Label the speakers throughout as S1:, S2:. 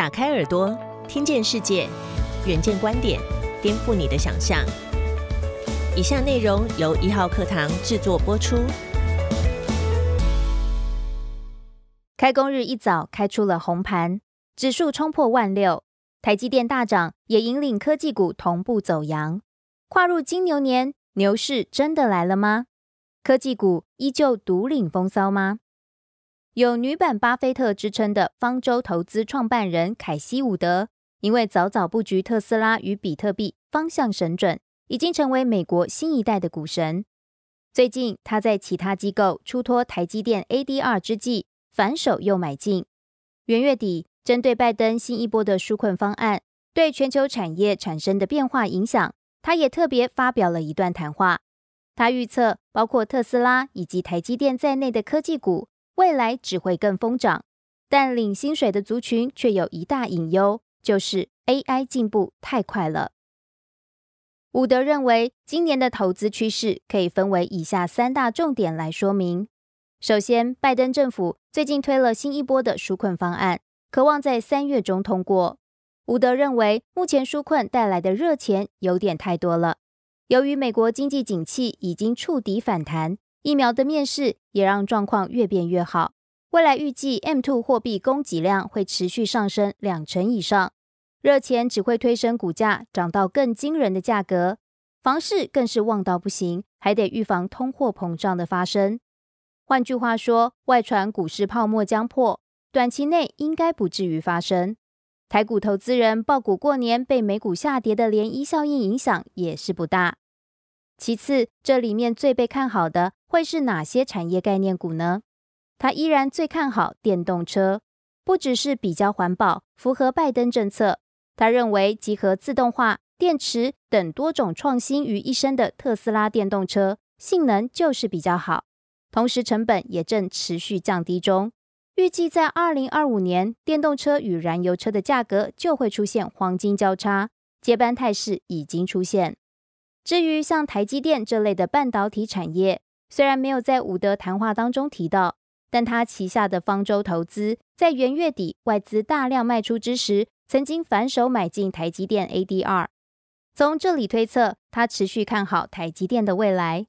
S1: 打开耳朵，听见世界，远见观点，颠覆你的想象。以下内容由一号课堂制作播出。
S2: 开工日一早开出了红盘，指数冲破万六，台积电大涨，也引领科技股同步走阳。跨入金牛年，牛市真的来了吗？科技股依旧独领风骚吗？有“女版巴菲特”之称的方舟投资创办人凯西·伍德，因为早早布局特斯拉与比特币，方向神准，已经成为美国新一代的股神。最近，他在其他机构出脱台积电 ADR 之际，反手又买进。元月底，针对拜登新一波的纾困方案对全球产业产生的变化影响，他也特别发表了一段谈话。他预测，包括特斯拉以及台积电在内的科技股。未来只会更疯涨，但领薪水的族群却有一大隐忧，就是 AI 进步太快了。伍德认为，今年的投资趋势可以分为以下三大重点来说明。首先，拜登政府最近推了新一波的纾困方案，渴望在三月中通过。伍德认为，目前纾困带来的热钱有点太多了。由于美国经济景气已经触底反弹。疫苗的面世也让状况越变越好。未来预计 M2 货币供给量会持续上升两成以上，热钱只会推升股价涨到更惊人的价格。房市更是旺到不行，还得预防通货膨胀的发生。换句话说，外传股市泡沫将破，短期内应该不至于发生。台股投资人爆股过年被美股下跌的涟漪效应影响也是不大。其次，这里面最被看好的会是哪些产业概念股呢？他依然最看好电动车，不只是比较环保，符合拜登政策。他认为集合自动化、电池等多种创新于一身的特斯拉电动车，性能就是比较好，同时成本也正持续降低中。预计在二零二五年，电动车与燃油车的价格就会出现黄金交叉，接班态势已经出现。至于像台积电这类的半导体产业，虽然没有在伍德谈话当中提到，但他旗下的方舟投资在元月底外资大量卖出之时，曾经反手买进台积电 ADR。从这里推测，他持续看好台积电的未来。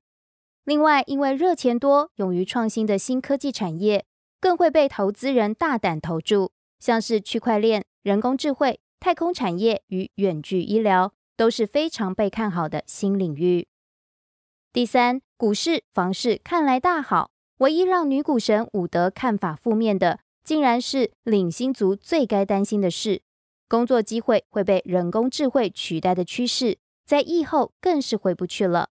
S2: 另外，因为热钱多、勇于创新的新科技产业，更会被投资人大胆投注，像是区块链、人工智慧、太空产业与远距医疗。都是非常被看好的新领域。第三，股市、房市看来大好，唯一让女股神伍德看法负面的，竟然是领薪族最该担心的事：工作机会会被人工智慧取代的趋势，在疫后更是回不去了。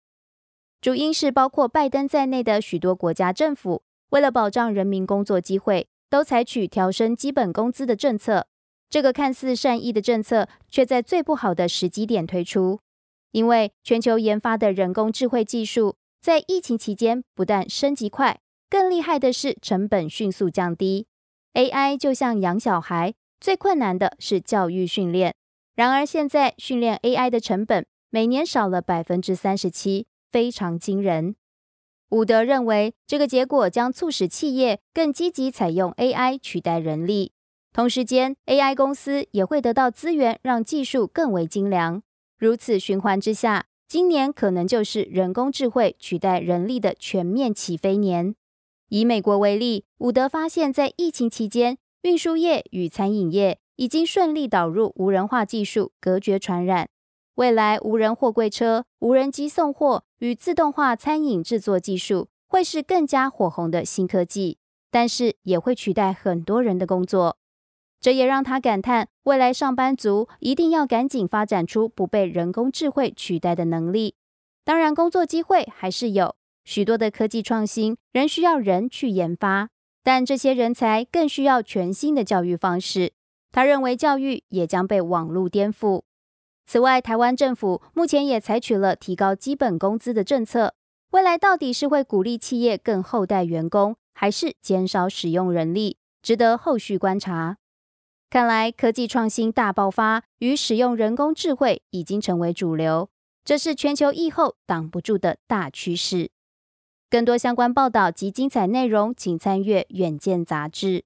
S2: 主因是包括拜登在内的许多国家政府，为了保障人民工作机会，都采取调升基本工资的政策。这个看似善意的政策，却在最不好的时机点推出。因为全球研发的人工智慧技术在疫情期间不但升级快，更厉害的是成本迅速降低。AI 就像养小孩，最困难的是教育训练。然而现在训练 AI 的成本每年少了百分之三十七，非常惊人。伍德认为，这个结果将促使企业更积极采用 AI 取代人力。同时间，AI 公司也会得到资源，让技术更为精良。如此循环之下，今年可能就是人工智慧取代人力的全面起飞年。以美国为例，伍德发现，在疫情期间，运输业与餐饮业已经顺利导入无人化技术，隔绝传染。未来，无人货柜车、无人机送货与自动化餐饮制作技术会是更加火红的新科技，但是也会取代很多人的工作。这也让他感叹，未来上班族一定要赶紧发展出不被人工智慧取代的能力。当然，工作机会还是有许多的科技创新，仍需要人去研发，但这些人才更需要全新的教育方式。他认为，教育也将被网络颠覆。此外，台湾政府目前也采取了提高基本工资的政策，未来到底是会鼓励企业更厚待员工，还是减少使用人力，值得后续观察。看来科技创新大爆发与使用人工智慧已经成为主流，这是全球疫后挡不住的大趋势。更多相关报道及精彩内容，请参阅《远见》杂志。